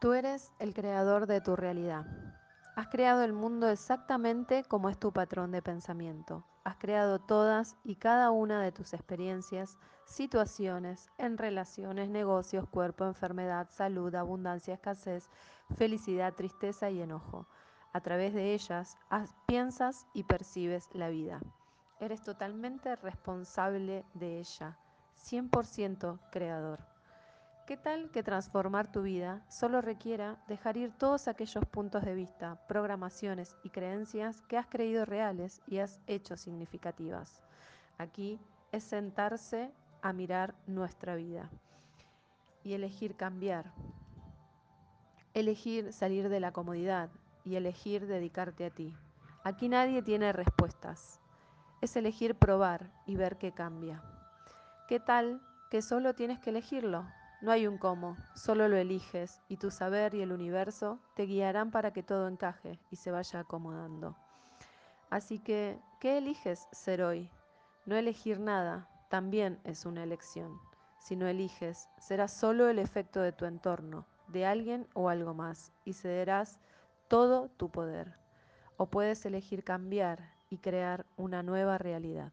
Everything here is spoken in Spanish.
Tú eres el creador de tu realidad. Has creado el mundo exactamente como es tu patrón de pensamiento. Has creado todas y cada una de tus experiencias, situaciones, en relaciones, negocios, cuerpo, enfermedad, salud, abundancia, escasez, felicidad, tristeza y enojo. A través de ellas piensas y percibes la vida. Eres totalmente responsable de ella, 100% creador. ¿Qué tal que transformar tu vida solo requiera dejar ir todos aquellos puntos de vista, programaciones y creencias que has creído reales y has hecho significativas? Aquí es sentarse a mirar nuestra vida y elegir cambiar, elegir salir de la comodidad y elegir dedicarte a ti. Aquí nadie tiene respuestas. Es elegir probar y ver qué cambia. ¿Qué tal que solo tienes que elegirlo? No hay un cómo, solo lo eliges y tu saber y el universo te guiarán para que todo encaje y se vaya acomodando. Así que, ¿qué eliges ser hoy? No elegir nada también es una elección. Si no eliges, será solo el efecto de tu entorno, de alguien o algo más, y cederás todo tu poder. O puedes elegir cambiar y crear una nueva realidad.